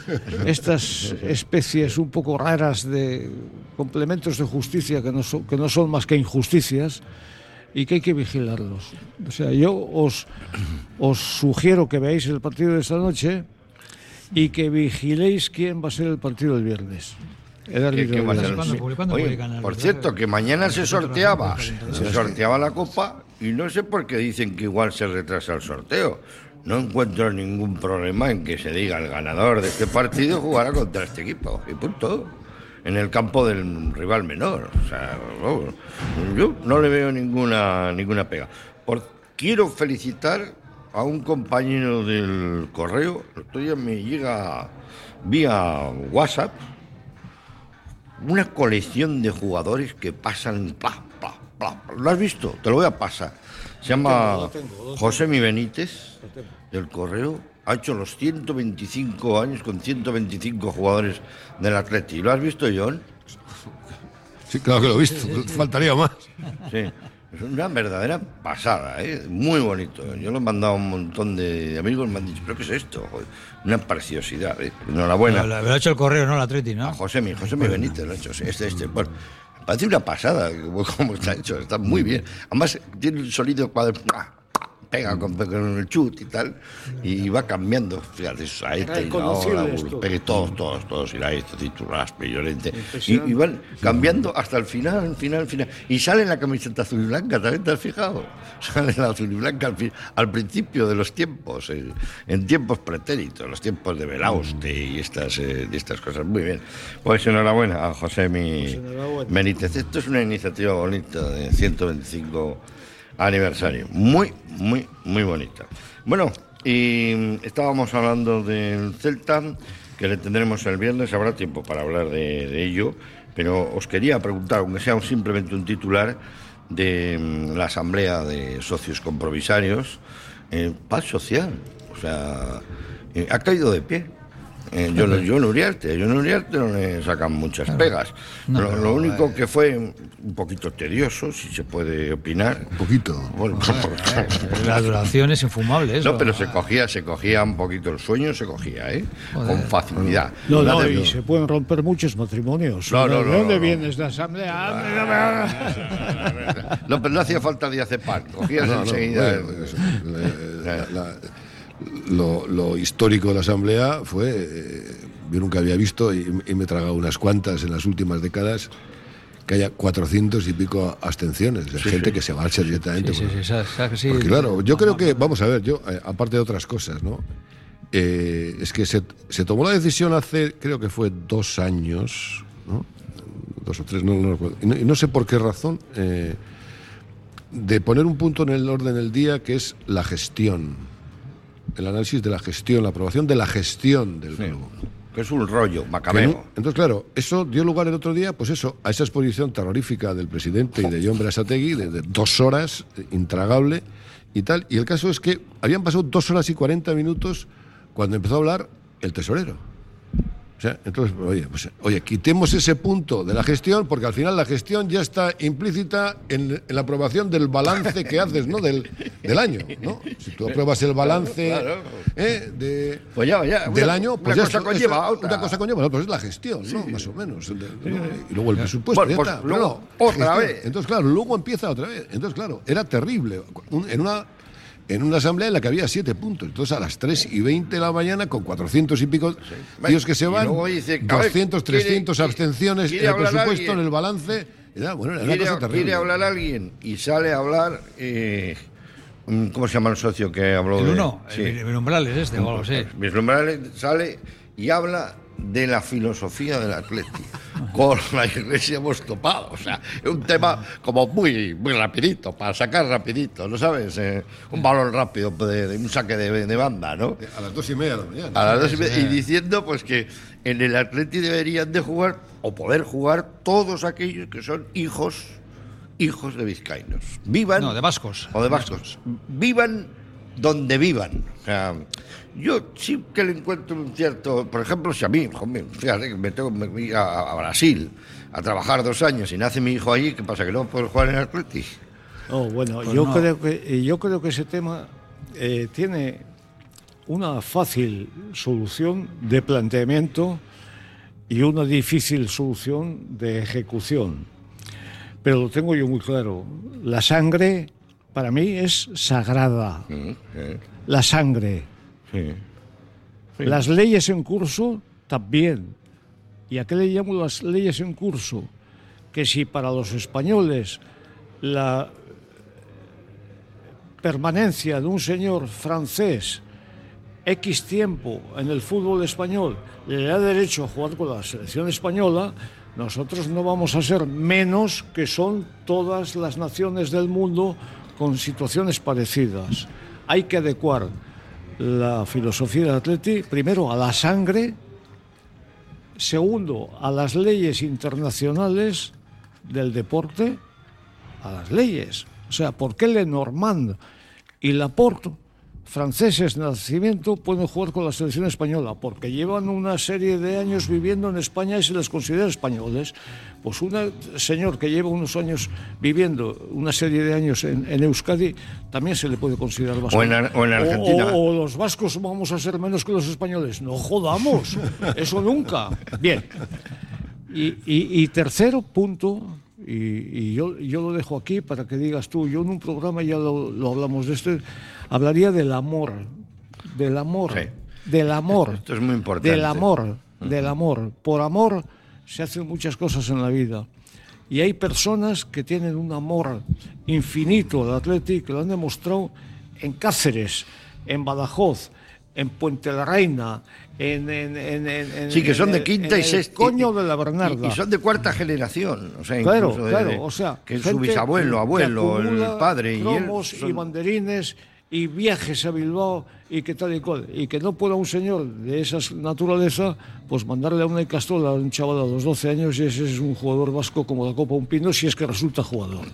estas especies un poco raras de complementos de justicia que no son, que no son más que injusticias y que hay que vigilarlos. O sea, yo os, os sugiero que veáis el partido de esta noche y que vigiléis quién va a ser el partido del viernes. por cierto, que mañana se sorteaba, se sorteaba la copa y no sé por qué dicen que igual se retrasa el sorteo. No encuentro ningún problema en que se diga el ganador de este partido jugará contra este equipo. Y punto en el campo del rival menor. O sea, yo no le veo ninguna, ninguna pega. Por, quiero felicitar a un compañero del correo, el me llega vía WhatsApp una colección de jugadores que pasan. ¿Lo has visto? Te lo voy a pasar. Se llama José Mi Benítez, del correo ha hecho los 125 años con 125 jugadores del Atleti. ¿Lo has visto, John? Sí, claro que lo he visto. Faltaría más. Sí. Es una verdadera pasada, ¿eh? muy bonito. Yo lo he mandado a un montón de amigos, me han dicho, ¿pero qué es esto? Una preciosidad, ¿eh? Enhorabuena. Lo, ha hecho el correo, ¿no? El Atleti, ¿no? A José mi, José mi Benítez lo ha hecho, este, este. Bueno, parece una pasada como está hecho, está muy bien. Además, tiene un sonido cuadro pega con, el chut y tal, y va cambiando. Fíjate, ahí ahora, pegue todos, todos, todos, esto, titulas, violente. Y, y, van cambiando hasta el final, final, final. Y sale la camiseta azul y blanca, ¿también te has fijado? Sale la azul y blanca al, principio de los tiempos, en tiempos pretéritos, los tiempos de Belauste y estas, eh, estas cosas. Muy bien. Pues enhorabuena a José Mi Benítez. Esto es una iniciativa bonita de 125 aniversario. Muy, muy, muy bonita. Bueno, y estábamos hablando del Celta, que le tendremos el viernes, habrá tiempo para hablar de, ello, pero os quería preguntar, aunque sea simplemente un titular, de mm, la Asamblea de Socios Compromisarios, eh, paz social, o sea, eh, ha caído de pie eh, yo, yo no Uriarte, yo no Uriarte no le sacan muchas pegas. lo, único que fue un poquito tedioso, si se puede opinar. Un poquito. Bueno, la duración es infumable. No, pero se cogía, se cogía un poquito el sueño, se cogía, ¿eh? Con facilidad. No, no, y se pueden romper muchos matrimonios. No, no, ¿De dónde vienes de asamblea? No, pero no hacía falta de hacer pan. Cogías enseguida. la, lo, histórico de la Asamblea fue, eh, yo nunca había visto, y, me he tragado unas cuantas en las últimas décadas, que haya 400 y pico abstenciones, de gente que se marcha directamente. Sí, sí, Porque claro, yo creo que, vamos a ver, yo, eh, aparte de otras cosas, ¿no? Eh, es que se, tomó la decisión hace, creo que fue dos años, ¿no? Dos o tres, no, no, y no sé por qué razón, de poner un punto en el orden del día que es la gestión el análisis de la gestión, la aprobación de la gestión del club. Que es un rollo macabeo. entonces, claro, eso dio lugar el otro día, pues eso, a esa exposición terrorífica del presidente y de John Brasategui, de, dos horas, intragable y tal. Y el caso es que habían pasado dos horas y cuarenta minutos cuando empezó a hablar el tesorero. O sea, entonces, oye, pues, oye, quitemos ese punto de la gestión, porque al final la gestión ya está implícita en, la aprobación del balance que haces, ¿no? Del, del año, ¿no? Si tú apruebas el balance ¿eh? de, pues ya, ya, del año, pues una cosa conlleva otra. Una cosa conlleva pues es la gestión, ¿no? Más o menos. Y luego el presupuesto, ya pues está. Luego, otra vez. Entonces, claro, luego empieza otra vez. Entonces, claro, era terrible. en una en una asamblea en la que había siete puntos. Entonces a las 3 y 20 de la mañana, con 400 y pico tíos que se van, 200, 300 abstenciones, el presupuesto, en el balance. Era, bueno, era una cosa terrible. Quiere hablar alguien y sale a hablar. Eh, ¿Cómo se llama el socio que habló? El uno, sí. el, este, o algo así. sale y habla de la filosofía del Atleti. Con la iglesia hemos topado. O sea, es un tema como muy, muy rapidito, para sacar rapidito, ¿no sabes? Eh, un balón rápido, de, un saque de, banda, ¿no? A las dos y media de la mañana. A las dos y media. Y diciendo pues que en el Atleti deberían de jugar, o poder jugar, todos aquellos que son hijos, hijos de vizcaínos. Vivan... No, de vascos. O de vascos. Vivan donde vivan. O sea, yo sí que le encuentro un cierto, por ejemplo, si a mí, fíjate que me tengo que ir a, Brasil a trabajar dos años y nace mi hijo allí, ¿qué pasa? ¿Que no puedo jugar en el Atleti? Oh, bueno, pues yo, creo que, eh, yo creo que ese tema eh, tiene una fácil solución de planteamiento y una difícil solución de ejecución. Pero lo tengo yo muy claro. La sangre para mí es sagrada. Mm, La sangre. Las leyes en curso también. ¿Y a qué le llamo las leyes en curso? Que si para los españoles la permanencia de un señor francés X tiempo en el fútbol español le da derecho a jugar con la selección española, nosotros no vamos a ser menos que son todas las naciones del mundo con situaciones parecidas. Hay que adecuar la filosofía del atleti, primero a la sangre, segundo a las leyes internacionales del deporte, a las leyes. O sea, ¿por qué Lenormand y Laporte franceses de nacimiento pueden jugar con la selección española porque llevan una serie de años viviendo en España y se les considera españoles. Pues un señor que lleva unos años viviendo una serie de años en, Euskadi también se le puede considerar vasco. O en, Argentina. O, los vascos vamos a ser menos que los españoles. No jodamos, eso nunca. Bien. y tercero punto, y, yo, yo, lo dejo aquí para que digas tú, yo en un programa ya lo, hablamos de esto, hablaría del amor, del amor, del amor. Esto es muy importante. Del amor, del amor. Por amor se hacen muchas cosas en la vida. Y hay personas que tienen un amor infinito al Atlético, que lo han demostrado en Cáceres, en Badajoz, en Puente la Reina, en, en, sí, que son de quinta y sexta. Coño de la Bernarda. Y, son de cuarta generación. O sea, claro, claro. o sea, que su bisabuelo, abuelo, el padre y él. y banderines y viajes a Bilbao y que tal y cual. Y que no pueda un señor de esa naturaleza, pues mandarle a una castola a un chaval a los 12 años y ese es un jugador vasco como la Copa Un Pino si es que resulta jugador.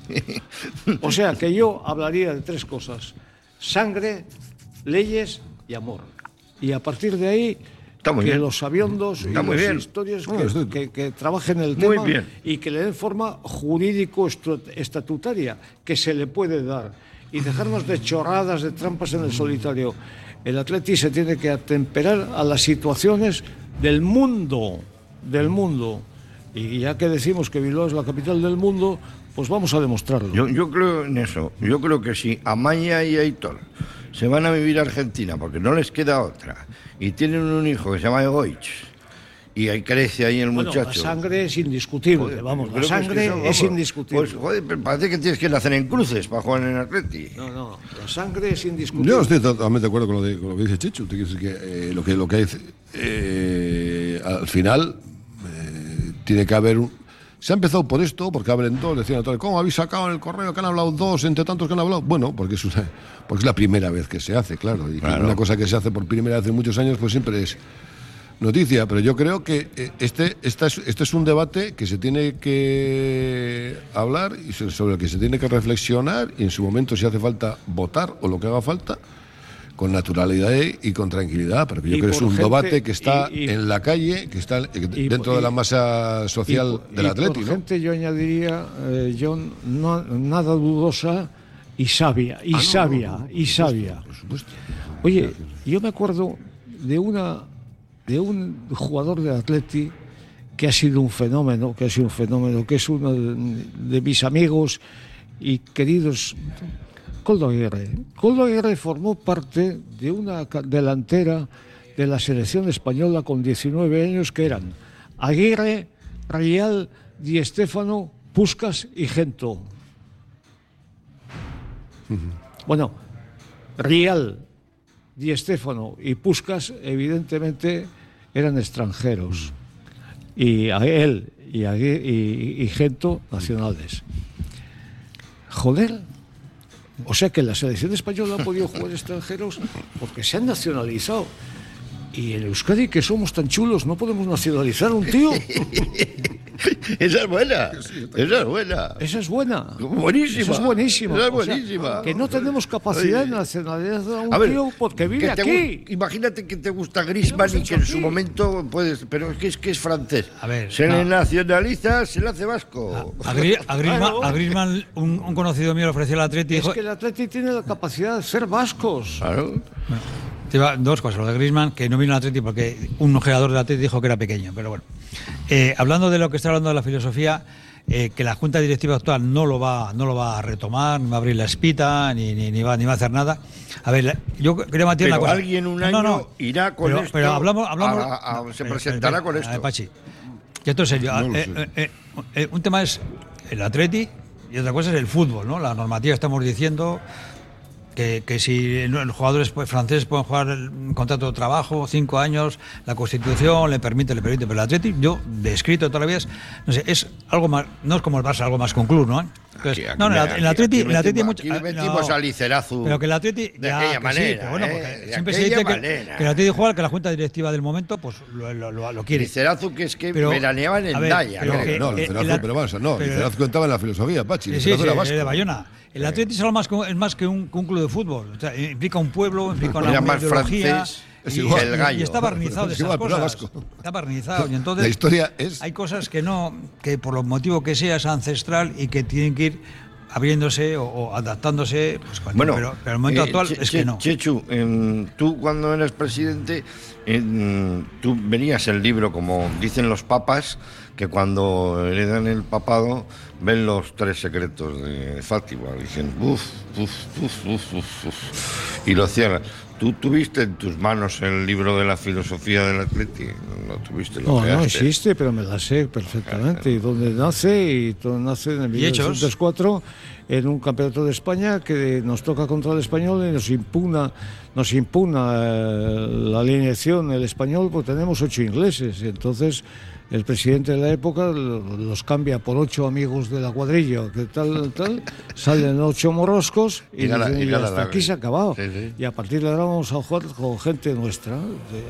o sea, que yo hablaría de tres cosas: sangre, leyes y amor. Y a partir de ahí que los aviondos y las historias que, trabajen el tema y que le den forma jurídico-estatutaria que se le puede dar. Y dejarnos de chorradas, de trampas en el solitario. El Atleti se tiene que atemperar a las situaciones del mundo, del mundo. Y ya que decimos que Bilbao es la capital del mundo, pues vamos a demostrarlo. Yo, yo creo en eso. Yo creo que si Amaya y Aitor se van a vivir a Argentina porque no les queda otra y tienen un hijo que se llama Egoich y ahí crece ahí el muchacho. La sangre es indiscutible, vamos, la sangre es, indiscutible. Pues joder, parece que tienes que nacer en cruces para jugar en el Atleti. No, no, la sangre es indiscutible. Yo estoy totalmente de acuerdo con lo, que dice Chicho. Que, eh, lo que lo que eh, al final eh, tiene que haber un, se ha empezado por esto, porque hablen dos, decían, ¿cómo habéis sacado en el correo que han hablado dos entre tantos que han hablado? Bueno, porque es, porque es la primera vez que se hace, claro. Y una cosa que se hace por primera vez en muchos años, pues siempre es noticia. Pero yo creo que eh, este, este, es, este es un debate que se tiene que hablar y sobre el que se tiene que reflexionar y en su momento, si hace falta, votar o lo que haga falta con naturalidad y con tranquilidad, porque yo creo que es un debate que está en la calle, que está dentro de la masa social del Atlético. gente yo añadiría, eh, John, no, nada dudosa y sabia, y ah, sabia, y sabia. Por supuesto. Oye, yo me acuerdo de una de un jugador de Atleti que ha sido un fenómeno, que ha sido un fenómeno, que es uno de mis amigos y queridos Coldo Aguirre. Coldo Aguirre formó parte de una delantera de la selección española con 19 años que eran Aguirre, Rial, Di Stéfano, Puscas y Gento. Bueno, Rial, Di Stéfano y Puscas evidentemente eran extranjeros y a él y, y Gento nacionales. Joder, o sea que la selección española ha podido jugar extranjeros porque se han nacionalizado. Y en Euskadi, que somos tan chulos, no podemos nacionalizar a un tío. Esa es buena. Esa es buena. Esa es buena. Buenísima. Esa es buenísima. Esa es buenísima. que no tenemos capacidad de nacionalidad de un tío porque vive aquí. Imagínate que te gusta Grisman y que en su momento puedes. Pero es que es, que es francés. A ver, se le nacionaliza, se le hace vasco. A, a, Grisman, un, conocido mío le ofreció el Atleti. Es que el Atleti tiene la capacidad de ser vascos. Claro dos cosas. Lo de Grisman, que no vino al Atleti porque un jugador del Atleti dijo que era pequeño. Pero bueno, eh, hablando de lo que está hablando de la filosofía, eh, que la Junta Directiva actual no lo va, no lo va a retomar, no va a abrir la espita, ni, ni, va, ni va a hacer nada. A ver, yo creo que una cosa. alguien un año no, irá con pero, esto pero hablamos, hablamos se presentará con esto. Pachi, y esto es serio. Eh, un tema es el Atleti y otra cosa es el fútbol, ¿no? La normativa estamos diciendo que, si los jugadores pues, franceses pueden jugar un contrato de trabajo, cinco años, la Constitución le permite, le permite, pero el Atleti, yo, de escrito todavía, no sé, es algo más, no es como el Barça, algo más con club, ¿no? No, en el Atleti, el Atleti mucho, metimos a Licerazu pero que el Atleti de aquella manera, bueno, eh, siempre se dice que, que, el Atleti juega que la junta directiva del momento pues lo, lo, lo, quiere. Licerazu que es que pero, veraneaba en el Daya, pero, no, Licerazu, pero vamos, no, Licerazu contaba en la filosofía, Pachi, sí, sí, sí, de Bayona. El Atleti es, más, es más que un, club de fútbol. O sea, implica un pueblo, implica una, más ideología. Es igual, el gallo. Y está barnizado de esas cosas. Está barnizado. Y entonces la historia es... hay cosas que no, que por los motivos que sea es ancestral y que tienen que ir abriéndose o, adaptándose. Pues, bueno, pero, pero, el momento eh, actual es que no. Chechu, tú cuando eres presidente, tú venías el libro, como dicen los papas, que cuando heredan el papado ven los tres secretos de Fátima, dicen, uff, uff, uff, uff, uff, y lo cierran. ¿Tú tuviste en tus manos el libro de la filosofía del Atleti? No tuviste lo No, no existe, pero me la sé perfectamente. Y dónde nace, y todo nace en el 1904 en un campeonato de España que nos toca contra el español y nos impugna, nos impugna eh, la alineación el español, porque tenemos ocho ingleses. Entonces el presidente de la época los cambia por ocho amigos de la cuadrilla, que tal, tal, salen ocho moroscos y, hasta aquí se ha acabado. Y a partir de ahora vamos a jugar con gente nuestra.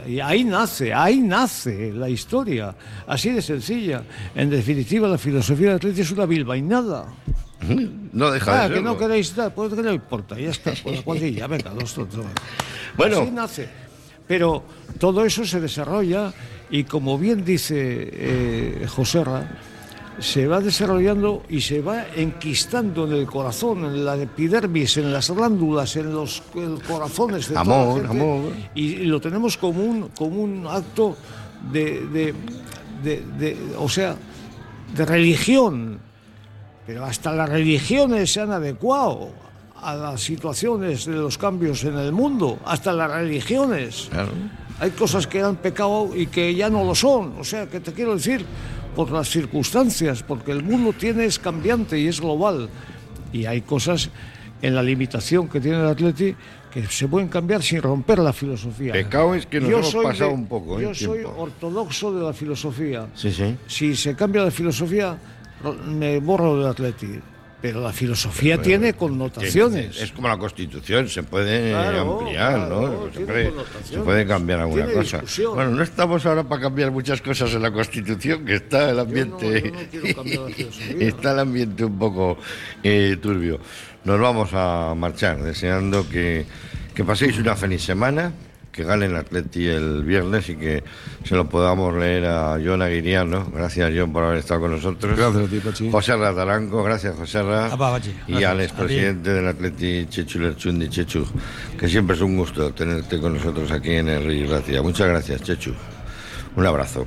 Y ahí nace, ahí nace la historia, así de sencilla. En definitiva, la filosofía de Atlético es una bilbainada. No deja ah, que no queréis dar, pues que no importa, ya está, pues la cuadrilla, venga, los otros. Bueno. Así nace. Pero todo eso se desarrolla y como bien dice eh, Joserra, se va desarrollando y se va enquistando en el corazón, en la epidermis, en las glándulas, en los corazones de amor, toda amor. Y, lo tenemos como un, como un acto de, de, o sea, de religión. Pero hasta las religiones se han adecuado a las situaciones de los cambios en el mundo, hasta las religiones. Hay cosas que han pecado y que ya no lo son. O sea, que te quiero decir, por las circunstancias, porque el mundo tiene es cambiante y es global. Y hay cosas en la limitación que tiene el Atleti que se pueden cambiar sin romper la filosofía. Pecado es que nos hemos pasado un poco. ¿eh? Yo soy ortodoxo de la filosofía. Sí, sí. Si se cambia la filosofía, me borro del Atleti pero la filosofía tiene connotaciones. Es como la Constitución, se puede ampliar, ¿no? Se puede, cambiar alguna cosa. Bueno, no estamos ahora para cambiar muchas cosas en la Constitución, que está el ambiente. está el ambiente un poco eh, turbio. Nos vamos a marchar, deseando que, que paséis una feliz semana que gane el Atleti el viernes y que se lo podamos leer a John Aguiriano. Gracias, John, por haber estado con nosotros. Gracias a ti, Pachi. José Rataranco, gracias, José Ra. Y al expresidente del Atleti, Chechu Lerchundi. Chechu, que siempre es un gusto tenerte con nosotros aquí en el Rey Gracia. Muchas gracias, Chechu. Un abrazo.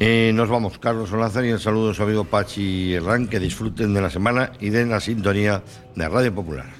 Eh, nos vamos, Carlos Olazar y el saludo a su amigo Pachi Herrán, que disfruten de la semana y de la sintonía de Radio Popular.